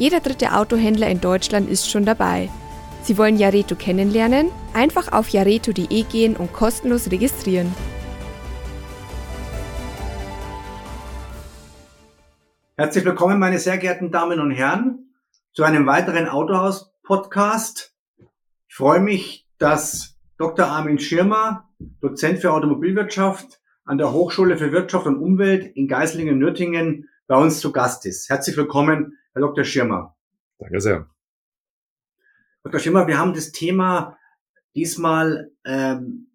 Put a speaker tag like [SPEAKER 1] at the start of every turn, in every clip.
[SPEAKER 1] Jeder dritte Autohändler in Deutschland ist schon dabei. Sie wollen Jareto kennenlernen? Einfach auf jareto.de gehen und kostenlos registrieren.
[SPEAKER 2] Herzlich willkommen, meine sehr geehrten Damen und Herren, zu einem weiteren Autohaus-Podcast. Ich freue mich, dass Dr. Armin Schirmer, Dozent für Automobilwirtschaft an der Hochschule für Wirtschaft und Umwelt in Geislingen-Nürtingen bei uns zu Gast ist. Herzlich willkommen, Herr Dr. Schirmer.
[SPEAKER 3] Danke sehr.
[SPEAKER 2] Dr. Schirmer, wir haben das Thema diesmal ähm,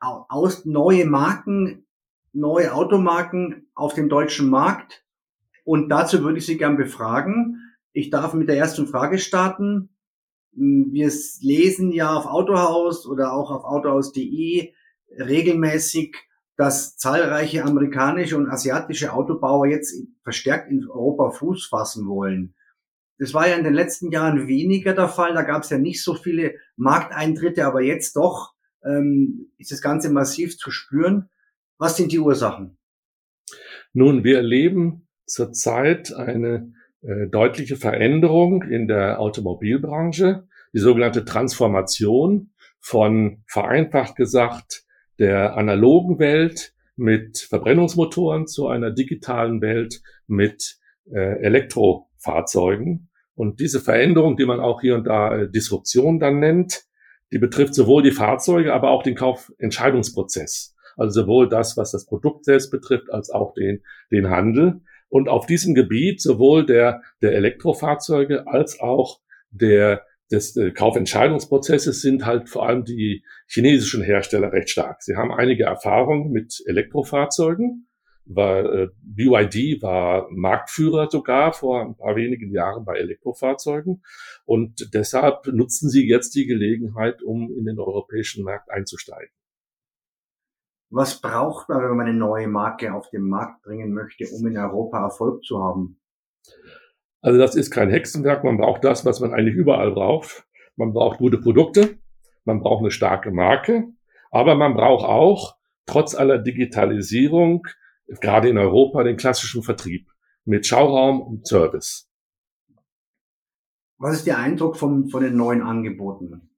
[SPEAKER 2] aus neue Marken, neue Automarken auf dem deutschen Markt. Und dazu würde ich Sie gern befragen. Ich darf mit der ersten Frage starten. Hm, wir lesen ja auf Autohaus oder auch auf autohaus.de regelmäßig dass zahlreiche amerikanische und asiatische Autobauer jetzt verstärkt in Europa Fuß fassen wollen. Das war ja in den letzten Jahren weniger der Fall. Da gab es ja nicht so viele Markteintritte, aber jetzt doch ähm, ist das Ganze massiv zu spüren. Was sind die Ursachen?
[SPEAKER 3] Nun, wir erleben zurzeit eine äh, deutliche Veränderung in der Automobilbranche, die sogenannte Transformation von vereinfacht gesagt der analogen Welt mit Verbrennungsmotoren zu einer digitalen Welt mit äh, Elektrofahrzeugen. Und diese Veränderung, die man auch hier und da äh, Disruption dann nennt, die betrifft sowohl die Fahrzeuge, aber auch den Kaufentscheidungsprozess. Also sowohl das, was das Produkt selbst betrifft, als auch den, den Handel. Und auf diesem Gebiet sowohl der, der Elektrofahrzeuge als auch der des äh, Kaufentscheidungsprozesses sind halt vor allem die chinesischen Hersteller recht stark. Sie haben einige Erfahrungen mit Elektrofahrzeugen. War, äh, BYD war Marktführer sogar vor ein paar wenigen Jahren bei Elektrofahrzeugen. Und deshalb nutzen sie jetzt die Gelegenheit, um in den europäischen Markt einzusteigen.
[SPEAKER 2] Was braucht man, wenn man eine neue Marke auf den Markt bringen möchte, um in Europa Erfolg zu haben?
[SPEAKER 3] Also das ist kein Hexenwerk. Man braucht das, was man eigentlich überall braucht. Man braucht gute Produkte. Man braucht eine starke Marke. Aber man braucht auch, trotz aller Digitalisierung, gerade in Europa, den klassischen Vertrieb mit Schauraum und Service.
[SPEAKER 2] Was ist Ihr Eindruck von, von den neuen Angeboten?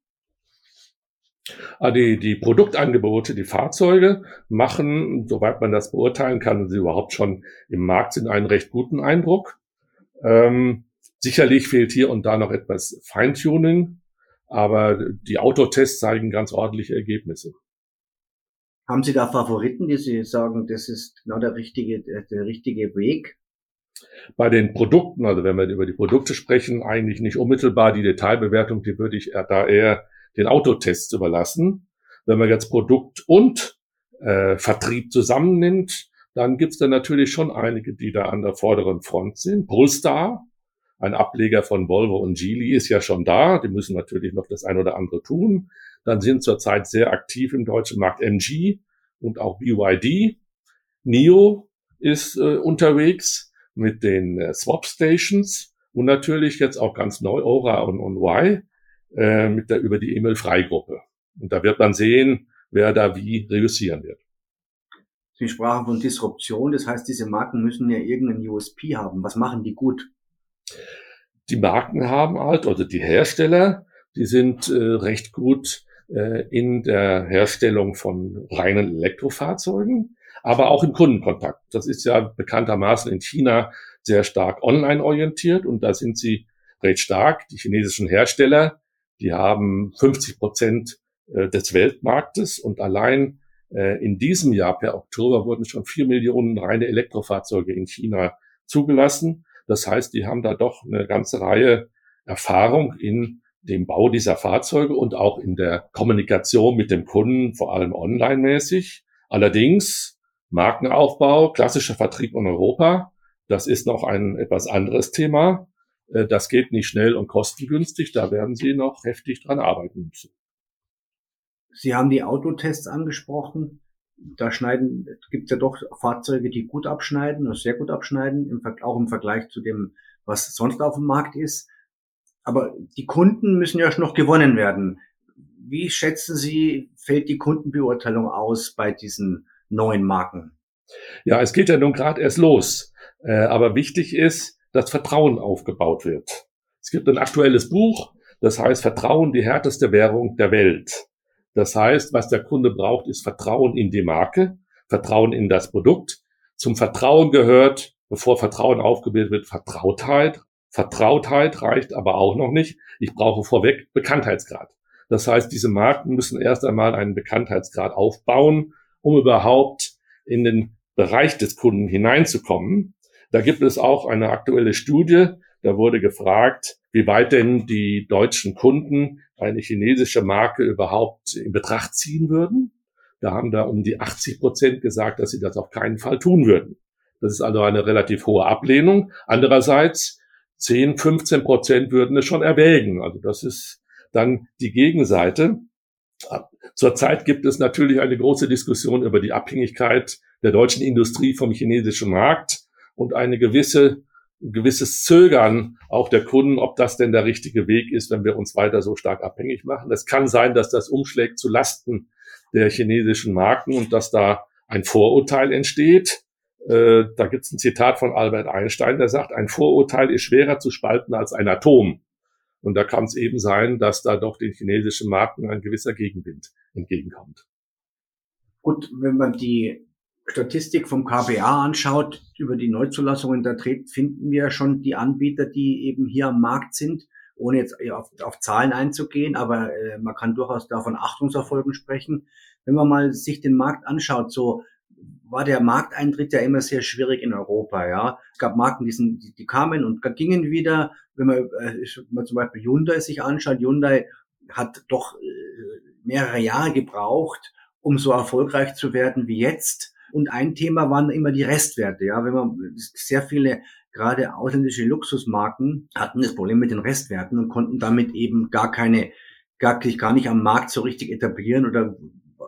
[SPEAKER 3] Ah, die, die Produktangebote, die Fahrzeuge machen, soweit man das beurteilen kann, und sie überhaupt schon im Markt sind, einen recht guten Eindruck. Ähm, sicherlich fehlt hier und da noch etwas Feintuning, aber die Autotests zeigen ganz ordentliche Ergebnisse.
[SPEAKER 2] Haben Sie da Favoriten, die Sie sagen, das ist genau der richtige, der richtige Weg?
[SPEAKER 3] Bei den Produkten, also wenn wir über die Produkte sprechen, eigentlich nicht unmittelbar die Detailbewertung, die würde ich da eher den Autotests überlassen. Wenn man jetzt Produkt und äh, Vertrieb zusammennimmt, dann gibt's da natürlich schon einige, die da an der vorderen Front sind. Polestar, ein Ableger von Volvo und Geely, ist ja schon da. Die müssen natürlich noch das ein oder andere tun. Dann sind zurzeit sehr aktiv im deutschen Markt MG und auch BYD. NIO ist äh, unterwegs mit den äh, Swap Stations und natürlich jetzt auch ganz neu Ora und, und Y äh, mit der über die Emil Freigruppe. Und da wird man sehen, wer da wie reüssieren wird.
[SPEAKER 2] Sie sprachen von Disruption, das heißt, diese Marken müssen ja irgendeinen USP haben. Was machen die gut?
[SPEAKER 3] Die Marken haben halt, oder die Hersteller, die sind äh, recht gut äh, in der Herstellung von reinen Elektrofahrzeugen, aber auch im Kundenkontakt. Das ist ja bekanntermaßen in China sehr stark online orientiert und da sind sie recht stark. Die chinesischen Hersteller, die haben 50 Prozent äh, des Weltmarktes und allein in diesem Jahr per Oktober wurden schon vier Millionen reine Elektrofahrzeuge in China zugelassen. Das heißt, die haben da doch eine ganze Reihe Erfahrung in dem Bau dieser Fahrzeuge und auch in der Kommunikation mit dem Kunden, vor allem online-mäßig. Allerdings Markenaufbau, klassischer Vertrieb in Europa, das ist noch ein etwas anderes Thema. Äh, das geht nicht schnell und kostengünstig. Da werden Sie noch heftig dran arbeiten müssen.
[SPEAKER 2] Sie haben die Autotests angesprochen. Da schneiden, gibt es ja doch Fahrzeuge, die gut abschneiden, oder sehr gut abschneiden, im, auch im Vergleich zu dem, was sonst auf dem Markt ist. Aber die Kunden müssen ja schon noch gewonnen werden. Wie schätzen Sie, fällt die Kundenbeurteilung aus bei diesen neuen Marken?
[SPEAKER 3] Ja, es geht ja nun gerade erst los. Äh, aber wichtig ist, dass Vertrauen aufgebaut wird. Es gibt ein aktuelles Buch, das heißt Vertrauen, die härteste Währung der Welt. Das heißt, was der Kunde braucht, ist Vertrauen in die Marke, Vertrauen in das Produkt. Zum Vertrauen gehört, bevor Vertrauen aufgebildet wird, Vertrautheit. Vertrautheit reicht aber auch noch nicht. Ich brauche vorweg Bekanntheitsgrad. Das heißt, diese Marken müssen erst einmal einen Bekanntheitsgrad aufbauen, um überhaupt in den Bereich des Kunden hineinzukommen. Da gibt es auch eine aktuelle Studie, da wurde gefragt, wie weit denn die deutschen Kunden eine chinesische Marke überhaupt in Betracht ziehen würden. Da haben da um die 80 Prozent gesagt, dass sie das auf keinen Fall tun würden. Das ist also eine relativ hohe Ablehnung. Andererseits 10, 15 Prozent würden es schon erwägen. Also das ist dann die Gegenseite. Zurzeit gibt es natürlich eine große Diskussion über die Abhängigkeit der deutschen Industrie vom chinesischen Markt und eine gewisse gewisses Zögern auch der Kunden, ob das denn der richtige Weg ist, wenn wir uns weiter so stark abhängig machen. Es kann sein, dass das umschlägt zu Lasten der chinesischen Marken und dass da ein Vorurteil entsteht. Äh, da gibt es ein Zitat von Albert Einstein, der sagt, ein Vorurteil ist schwerer zu spalten als ein Atom. Und da kann es eben sein, dass da doch den chinesischen Marken ein gewisser Gegenwind entgegenkommt.
[SPEAKER 2] Gut, wenn man die Statistik vom KBA anschaut über die Neuzulassungen, da finden wir schon die Anbieter, die eben hier am Markt sind, ohne jetzt auf, auf Zahlen einzugehen, aber äh, man kann durchaus davon Achtungserfolgen sprechen. Wenn man mal sich den Markt anschaut, so war der Markteintritt ja immer sehr schwierig in Europa. Ja, es gab Marken, die, sind, die, die kamen und gingen wieder. Wenn man, äh, man zum Beispiel Hyundai sich anschaut, Hyundai hat doch äh, mehrere Jahre gebraucht, um so erfolgreich zu werden wie jetzt. Und ein Thema waren immer die Restwerte. Ja, wenn man sehr viele gerade ausländische Luxusmarken hatten das Problem mit den Restwerten und konnten damit eben gar keine, gar, gar nicht am Markt so richtig etablieren oder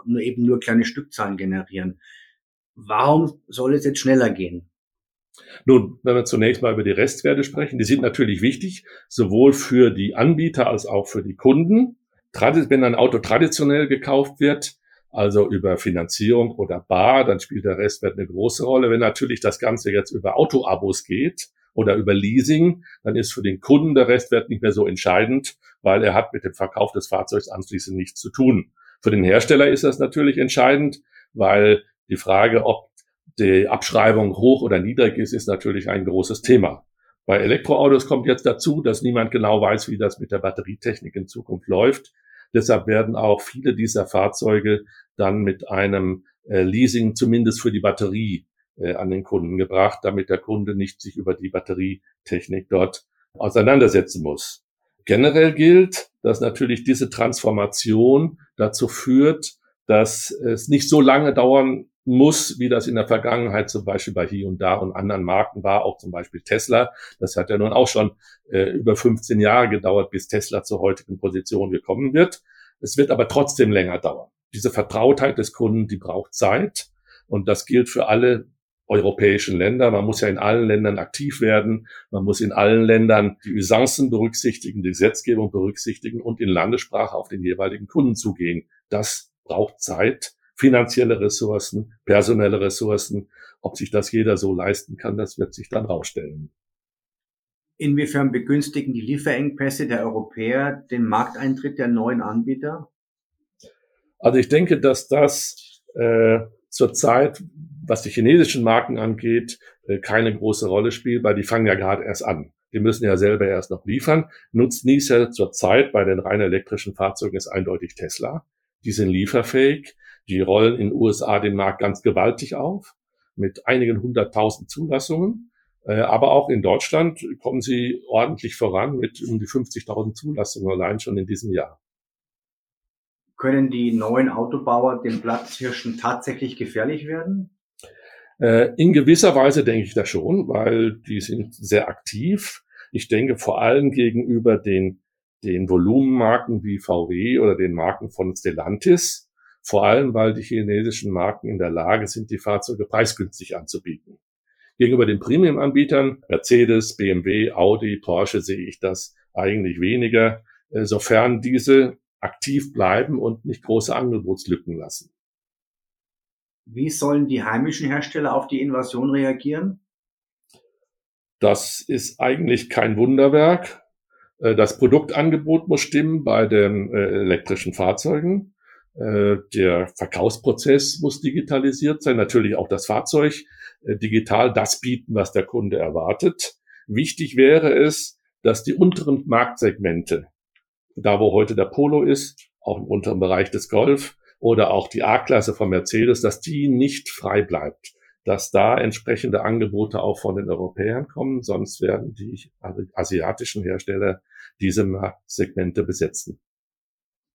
[SPEAKER 2] nur eben nur kleine Stückzahlen generieren. Warum soll es jetzt schneller gehen?
[SPEAKER 3] Nun, wenn wir zunächst mal über die Restwerte sprechen, die sind natürlich wichtig, sowohl für die Anbieter als auch für die Kunden. Wenn ein Auto traditionell gekauft wird, also über Finanzierung oder Bar, dann spielt der Restwert eine große Rolle. Wenn natürlich das Ganze jetzt über Autoabos geht oder über Leasing, dann ist für den Kunden der Restwert nicht mehr so entscheidend, weil er hat mit dem Verkauf des Fahrzeugs anschließend nichts zu tun. Für den Hersteller ist das natürlich entscheidend, weil die Frage, ob die Abschreibung hoch oder niedrig ist, ist natürlich ein großes Thema. Bei Elektroautos kommt jetzt dazu, dass niemand genau weiß, wie das mit der Batterietechnik in Zukunft läuft. Deshalb werden auch viele dieser Fahrzeuge dann mit einem äh, Leasing zumindest für die Batterie äh, an den Kunden gebracht, damit der Kunde nicht sich über die Batterietechnik dort auseinandersetzen muss. Generell gilt, dass natürlich diese Transformation dazu führt, dass es nicht so lange dauern muss, wie das in der Vergangenheit zum Beispiel bei hier und da und anderen Marken war, auch zum Beispiel Tesla. Das hat ja nun auch schon äh, über 15 Jahre gedauert, bis Tesla zur heutigen Position gekommen wird. Es wird aber trotzdem länger dauern. Diese Vertrautheit des Kunden, die braucht Zeit. Und das gilt für alle europäischen Länder. Man muss ja in allen Ländern aktiv werden. Man muss in allen Ländern die Usancen berücksichtigen, die Gesetzgebung berücksichtigen und in Landessprache auf den jeweiligen Kunden zugehen. Das braucht Zeit finanzielle Ressourcen, personelle Ressourcen. Ob sich das jeder so leisten kann, das wird sich dann rausstellen.
[SPEAKER 2] Inwiefern begünstigen die Lieferengpässe der Europäer den Markteintritt der neuen Anbieter?
[SPEAKER 3] Also ich denke, dass das äh, zurzeit, was die chinesischen Marken angeht, äh, keine große Rolle spielt, weil die fangen ja gerade erst an. Die müssen ja selber erst noch liefern. Nutznießer zurzeit bei den rein elektrischen Fahrzeugen ist eindeutig Tesla. Die sind lieferfähig. Die rollen in den USA den Markt ganz gewaltig auf mit einigen hunderttausend Zulassungen. Äh, aber auch in Deutschland kommen sie ordentlich voran mit um die 50.000 Zulassungen allein schon in diesem Jahr.
[SPEAKER 2] Können die neuen Autobauer den Platzhirschen tatsächlich gefährlich werden?
[SPEAKER 3] Äh, in gewisser Weise denke ich das schon, weil die sind sehr aktiv. Ich denke vor allem gegenüber den, den Volumenmarken wie VW oder den Marken von Stellantis, vor allem weil die chinesischen Marken in der Lage sind, die Fahrzeuge preisgünstig anzubieten. Gegenüber den Premium-Anbietern, Mercedes, BMW, Audi, Porsche, sehe ich das eigentlich weniger, äh, sofern diese aktiv bleiben und nicht große Angebotslücken lassen.
[SPEAKER 2] Wie sollen die heimischen Hersteller auf die Invasion reagieren?
[SPEAKER 3] Das ist eigentlich kein Wunderwerk. Äh, das Produktangebot muss stimmen bei den äh, elektrischen Fahrzeugen. Der Verkaufsprozess muss digitalisiert sein, natürlich auch das Fahrzeug. Äh, digital das bieten, was der Kunde erwartet. Wichtig wäre es, dass die unteren Marktsegmente, da wo heute der Polo ist, auch im unteren Bereich des Golf oder auch die A-Klasse von Mercedes, dass die nicht frei bleibt, dass da entsprechende Angebote auch von den Europäern kommen, sonst werden die asiatischen Hersteller diese Marktsegmente besetzen.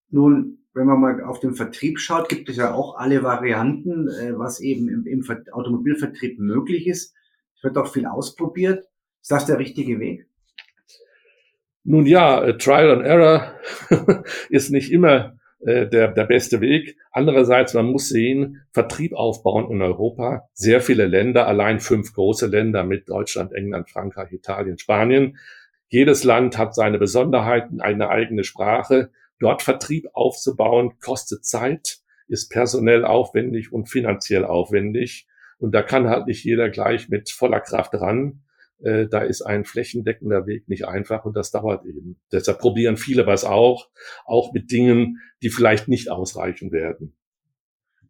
[SPEAKER 2] Nun, wenn man mal auf den Vertrieb schaut, gibt es ja auch alle Varianten, äh, was eben im, im Automobilvertrieb möglich ist. Es wird auch viel ausprobiert. Ist das der richtige Weg?
[SPEAKER 3] Nun ja, äh, Trial and Error ist nicht immer äh, der, der beste Weg. Andererseits, man muss sehen, Vertrieb aufbauen in Europa. Sehr viele Länder, allein fünf große Länder mit Deutschland, England, Frankreich, Italien, Spanien. Jedes Land hat seine Besonderheiten, eine eigene Sprache. Dort Vertrieb aufzubauen, kostet Zeit, ist personell aufwendig und finanziell aufwendig. Und da kann halt nicht jeder gleich mit voller Kraft ran. Äh, da ist ein flächendeckender Weg nicht einfach und das dauert eben. Deshalb probieren viele was auch, auch mit Dingen, die vielleicht nicht ausreichen werden.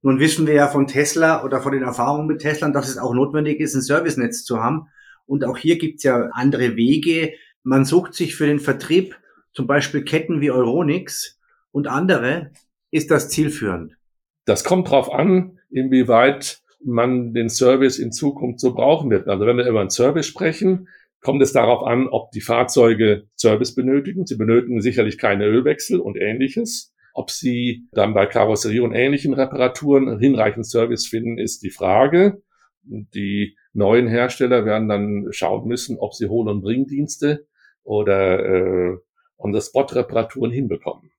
[SPEAKER 2] Nun wissen wir ja von Tesla oder von den Erfahrungen mit Tesla, dass es auch notwendig ist, ein Servicenetz zu haben. Und auch hier gibt es ja andere Wege. Man sucht sich für den Vertrieb zum Beispiel Ketten wie Euronix und andere, ist das zielführend?
[SPEAKER 3] Das kommt darauf an, inwieweit man den Service in Zukunft so brauchen wird. Also wenn wir über einen Service sprechen, kommt es darauf an, ob die Fahrzeuge Service benötigen. Sie benötigen sicherlich keine Ölwechsel und ähnliches. Ob sie dann bei Karosserie und ähnlichen Reparaturen hinreichend Service finden, ist die Frage. Die neuen Hersteller werden dann schauen müssen, ob sie Hohl- und Bringdienste oder äh, und das Spot-Reparaturen hinbekommen.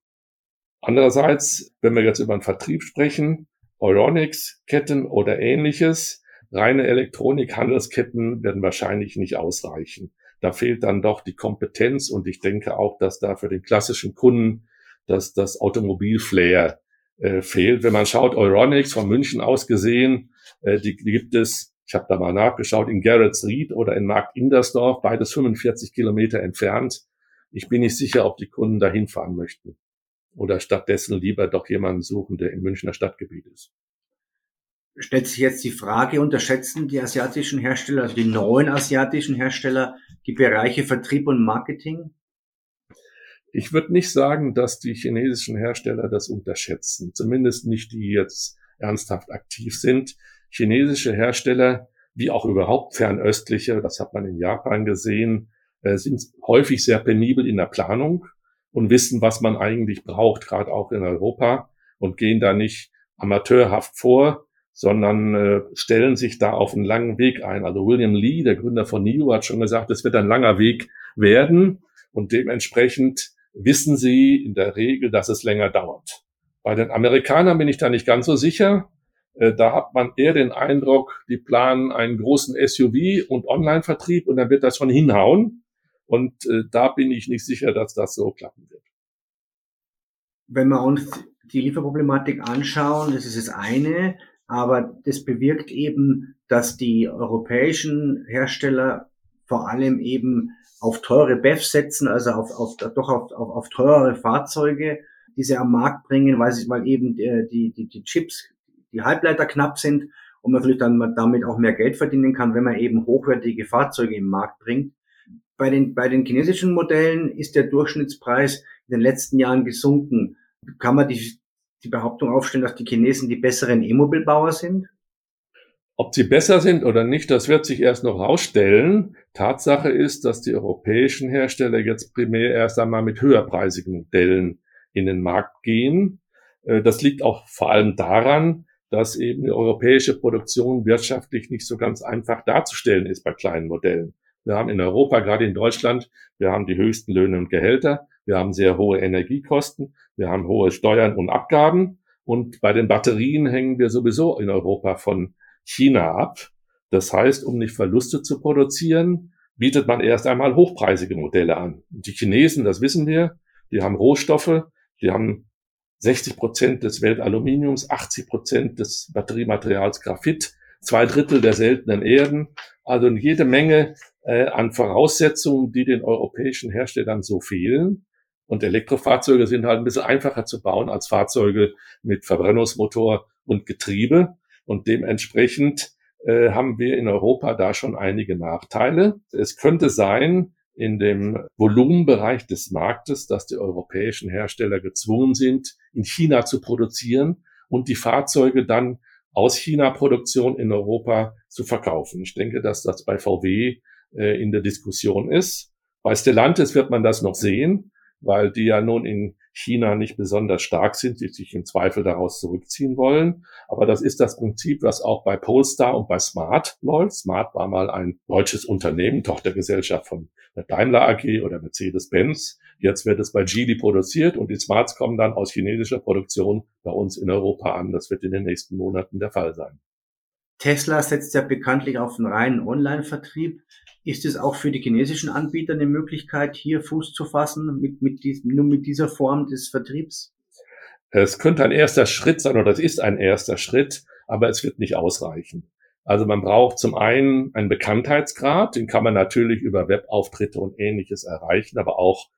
[SPEAKER 3] Andererseits, wenn wir jetzt über den Vertrieb sprechen, Euronics, Ketten oder ähnliches, reine Elektronik-Handelsketten werden wahrscheinlich nicht ausreichen. Da fehlt dann doch die Kompetenz und ich denke auch, dass da für den klassischen Kunden dass das Automobil-Flair äh, fehlt. Wenn man schaut, Euronics von München aus gesehen, äh, die, die gibt es, ich habe da mal nachgeschaut, in Garrett's Ried oder in Markt Indersdorf, beides 45 Kilometer entfernt. Ich bin nicht sicher, ob die Kunden dahin fahren möchten oder stattdessen lieber doch jemanden suchen, der im Münchner Stadtgebiet ist.
[SPEAKER 2] Stellt sich jetzt die Frage, unterschätzen die asiatischen Hersteller, also die neuen asiatischen Hersteller, die Bereiche Vertrieb und Marketing?
[SPEAKER 3] Ich würde nicht sagen, dass die chinesischen Hersteller das unterschätzen, zumindest nicht die jetzt ernsthaft aktiv sind. Chinesische Hersteller, wie auch überhaupt fernöstliche, das hat man in Japan gesehen, äh, sind häufig sehr penibel in der Planung und wissen, was man eigentlich braucht, gerade auch in Europa und gehen da nicht amateurhaft vor, sondern äh, stellen sich da auf einen langen Weg ein. Also William Lee, der Gründer von NIO, hat schon gesagt, es wird ein langer Weg werden und dementsprechend wissen sie in der Regel, dass es länger dauert. Bei den Amerikanern bin ich da nicht ganz so sicher. Äh, da hat man eher den Eindruck, die planen einen großen SUV und Online-Vertrieb und dann wird das schon hinhauen. Und äh, da bin ich nicht sicher, dass das so klappen wird.
[SPEAKER 2] Wenn wir uns die Lieferproblematik anschauen, das ist das eine, aber das bewirkt eben, dass die europäischen Hersteller vor allem eben auf teure BEF setzen, also auf, auf doch auf, auf, auf teurere Fahrzeuge, die sie am Markt bringen, weil, sie, weil eben äh, die, die, die Chips, die Halbleiter knapp sind und man natürlich dann damit auch mehr Geld verdienen kann, wenn man eben hochwertige Fahrzeuge im Markt bringt. Bei den, bei den chinesischen Modellen ist der Durchschnittspreis in den letzten Jahren gesunken. Kann man die, die Behauptung aufstellen, dass die Chinesen die besseren E-Mobilbauer sind?
[SPEAKER 3] Ob sie besser sind oder nicht, das wird sich erst noch herausstellen. Tatsache ist, dass die europäischen Hersteller jetzt primär erst einmal mit höherpreisigen Modellen in den Markt gehen. Äh, das liegt auch vor allem daran, dass eben die europäische Produktion wirtschaftlich nicht so ganz einfach darzustellen ist bei kleinen Modellen. Wir haben in Europa, gerade in Deutschland, wir haben die höchsten Löhne und Gehälter. Wir haben sehr hohe Energiekosten. Wir haben hohe Steuern und Abgaben. Und bei den Batterien hängen wir sowieso in Europa von China ab. Das heißt, um nicht Verluste zu produzieren, bietet man erst einmal hochpreisige Modelle an. Die Chinesen, das wissen wir, die haben Rohstoffe, die haben 60 Prozent des Weltaluminiums, 80 Prozent des Batteriematerials Graphit, zwei Drittel der seltenen Erden, also jede Menge äh, an Voraussetzungen, die den europäischen Herstellern so fehlen. Und Elektrofahrzeuge sind halt ein bisschen einfacher zu bauen als Fahrzeuge mit Verbrennungsmotor und Getriebe. Und dementsprechend äh, haben wir in Europa da schon einige Nachteile. Es könnte sein, in dem Volumenbereich des Marktes, dass die europäischen Hersteller gezwungen sind, in China zu produzieren und die Fahrzeuge dann aus China-Produktion in Europa zu verkaufen. Ich denke, dass das bei VW äh, in der Diskussion ist. Bei Stellantis wird man das noch sehen, weil die ja nun in China nicht besonders stark sind, die sich im Zweifel daraus zurückziehen wollen. Aber das ist das Prinzip, was auch bei Polestar und bei Smart läuft. Smart war mal ein deutsches Unternehmen, Tochtergesellschaft von der Daimler AG oder Mercedes-Benz. Jetzt wird es bei Geely produziert und die Smarts kommen dann aus chinesischer Produktion bei uns in Europa an. Das wird in den nächsten Monaten der Fall sein.
[SPEAKER 2] Tesla setzt ja bekanntlich auf einen reinen Online-Vertrieb. Ist es auch für die chinesischen Anbieter eine Möglichkeit, hier Fuß zu fassen mit, mit diesem, nur mit dieser Form des Vertriebs?
[SPEAKER 3] Es könnte ein erster Schritt sein oder es ist ein erster Schritt, aber es wird nicht ausreichen. Also man braucht zum einen einen Bekanntheitsgrad, den kann man natürlich über Webauftritte und ähnliches erreichen, aber auch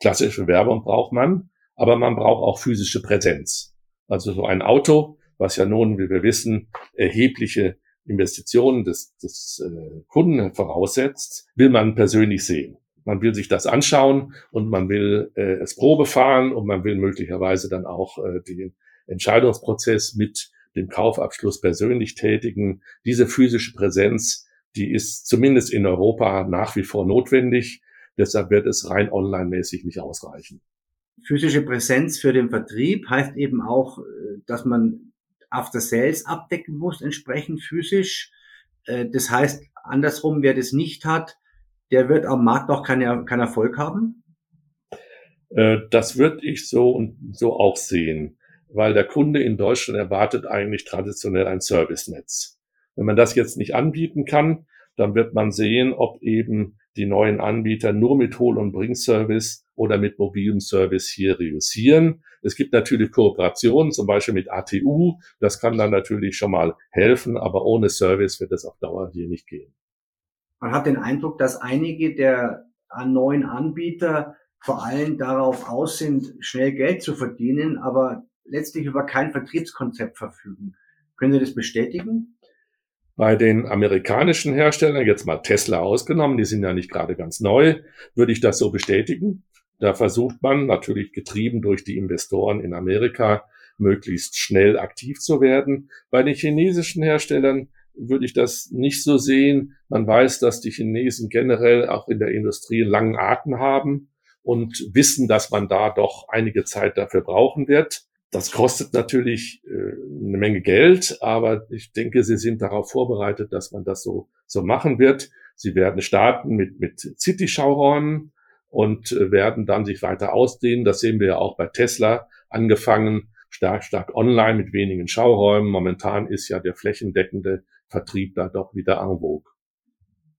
[SPEAKER 3] klassische Werbung braucht man, aber man braucht auch physische Präsenz. Also so ein Auto, was ja nun, wie wir wissen, erhebliche Investitionen des, des äh, Kunden voraussetzt, will man persönlich sehen. Man will sich das anschauen und man will äh, es Probe fahren und man will möglicherweise dann auch äh, den Entscheidungsprozess mit dem Kaufabschluss persönlich tätigen. Diese physische Präsenz, die ist zumindest in Europa nach wie vor notwendig. Deshalb wird es rein online-mäßig nicht ausreichen.
[SPEAKER 2] Physische Präsenz für den Vertrieb heißt eben auch, äh, dass man After Sales abdecken muss, entsprechend physisch. Äh, das heißt, andersrum, wer das nicht hat, der wird am Markt auch keinen kein Erfolg haben?
[SPEAKER 3] Äh, das würde ich so und so auch sehen, weil der Kunde in Deutschland erwartet eigentlich traditionell ein Servicenetz. Wenn man das jetzt nicht anbieten kann, dann wird man sehen, ob eben die neuen Anbieter nur mit Hol- und Bringservice oder mit mobilem Service hier reüssieren. Es gibt natürlich Kooperationen, zum Beispiel mit ATU. Das kann dann natürlich schon mal helfen, aber ohne Service wird es auf Dauer hier nicht gehen.
[SPEAKER 2] Man hat den Eindruck, dass einige der neuen Anbieter vor allem darauf aus sind, schnell Geld zu verdienen, aber letztlich über kein Vertriebskonzept verfügen. Können Sie das bestätigen?
[SPEAKER 3] Bei den amerikanischen Herstellern, jetzt mal Tesla ausgenommen, die sind ja nicht gerade ganz neu, würde ich das so bestätigen. Da versucht man natürlich getrieben durch die Investoren in Amerika möglichst schnell aktiv zu werden. Bei den chinesischen Herstellern würde ich das nicht so sehen. Man weiß, dass die Chinesen generell auch in der Industrie langen Atem haben und wissen, dass man da doch einige Zeit dafür brauchen wird. Das kostet natürlich äh, eine Menge Geld, aber ich denke, sie sind darauf vorbereitet, dass man das so, so machen wird. Sie werden starten mit, mit City-Schauräumen und äh, werden dann sich weiter ausdehnen. Das sehen wir ja auch bei Tesla angefangen, stark, stark online mit wenigen Schauräumen. Momentan ist ja der flächendeckende Vertrieb da doch wieder en vogue.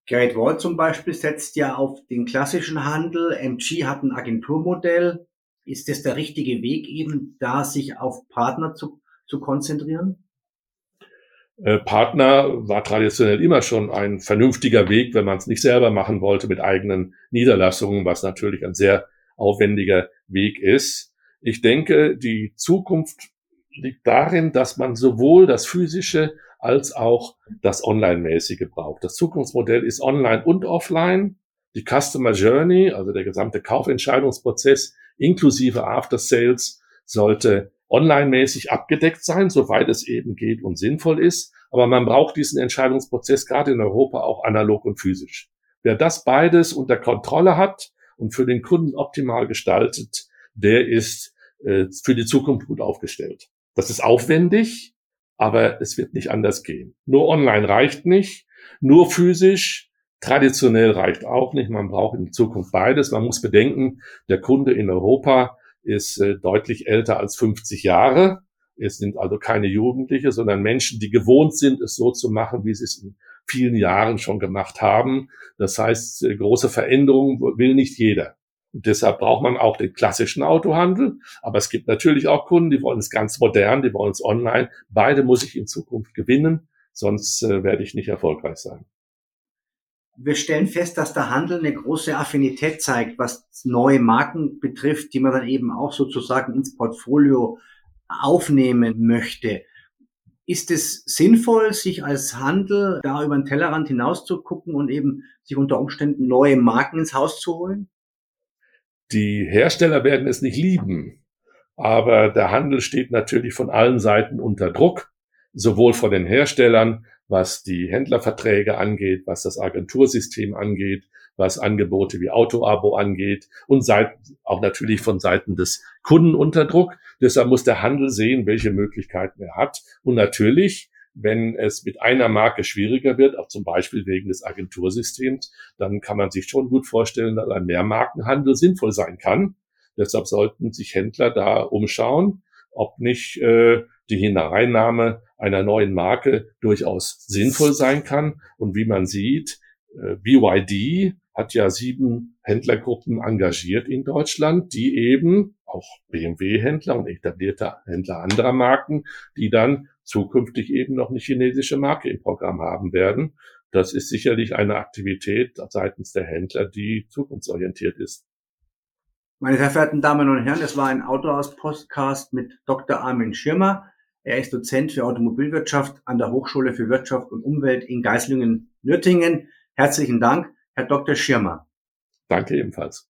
[SPEAKER 2] Great Wall zum Beispiel setzt ja auf den klassischen Handel. MG hat ein Agenturmodell. Ist das der richtige Weg eben, da sich auf Partner zu, zu konzentrieren?
[SPEAKER 3] Äh, Partner war traditionell immer schon ein vernünftiger Weg, wenn man es nicht selber machen wollte mit eigenen Niederlassungen, was natürlich ein sehr aufwendiger Weg ist. Ich denke, die Zukunft liegt darin, dass man sowohl das physische als auch das Online-mäßige braucht. Das Zukunftsmodell ist online und offline. Die Customer Journey, also der gesamte Kaufentscheidungsprozess, inklusive After Sales sollte online-mäßig abgedeckt sein, soweit es eben geht und sinnvoll ist. Aber man braucht diesen Entscheidungsprozess gerade in Europa auch analog und physisch. Wer das beides unter Kontrolle hat und für den Kunden optimal gestaltet, der ist äh, für die Zukunft gut aufgestellt. Das ist aufwendig, aber es wird nicht anders gehen. Nur online reicht nicht. Nur physisch Traditionell reicht auch nicht. Man braucht in Zukunft beides. Man muss bedenken, der Kunde in Europa ist äh, deutlich älter als 50 Jahre. Es sind also keine Jugendliche, sondern Menschen, die gewohnt sind, es so zu machen, wie sie es in vielen Jahren schon gemacht haben. Das heißt, äh, große Veränderungen will nicht jeder. Und deshalb braucht man auch den klassischen Autohandel. Aber es gibt natürlich auch Kunden, die wollen es ganz modern, die wollen es online. Beide muss ich in Zukunft gewinnen, sonst äh, werde ich nicht erfolgreich sein.
[SPEAKER 2] Wir stellen fest, dass der Handel eine große Affinität zeigt, was neue Marken betrifft, die man dann eben auch sozusagen ins Portfolio aufnehmen möchte. Ist es sinnvoll, sich als Handel da über den Tellerrand hinaus zu gucken und eben sich unter Umständen neue Marken ins Haus zu holen?
[SPEAKER 3] Die Hersteller werden es nicht lieben, aber der Handel steht natürlich von allen Seiten unter Druck, sowohl von den Herstellern, was die Händlerverträge angeht, was das Agentursystem angeht, was Angebote wie Autoabo angeht und seit, auch natürlich von Seiten des Kunden unter Druck. Deshalb muss der Handel sehen, welche Möglichkeiten er hat. Und natürlich, wenn es mit einer Marke schwieriger wird, auch zum Beispiel wegen des Agentursystems, dann kann man sich schon gut vorstellen, dass ein Mehrmarkenhandel sinnvoll sein kann. Deshalb sollten sich Händler da umschauen, ob nicht äh, die Hineinnahme einer neuen Marke durchaus sinnvoll sein kann. Und wie man sieht, äh, BYD hat ja sieben Händlergruppen engagiert in Deutschland, die eben auch BMW-Händler und etablierte Händler anderer Marken, die dann zukünftig eben noch eine chinesische Marke im Programm haben werden. Das ist sicherlich eine Aktivität seitens der Händler, die zukunftsorientiert ist.
[SPEAKER 2] Meine sehr verehrten Damen und Herren, es war ein Autohaus-Podcast mit Dr. Armin Schirmer. Er ist Dozent für Automobilwirtschaft an der Hochschule für Wirtschaft und Umwelt in Geislingen-Nürtingen. Herzlichen Dank, Herr Dr. Schirmer.
[SPEAKER 3] Danke ebenfalls.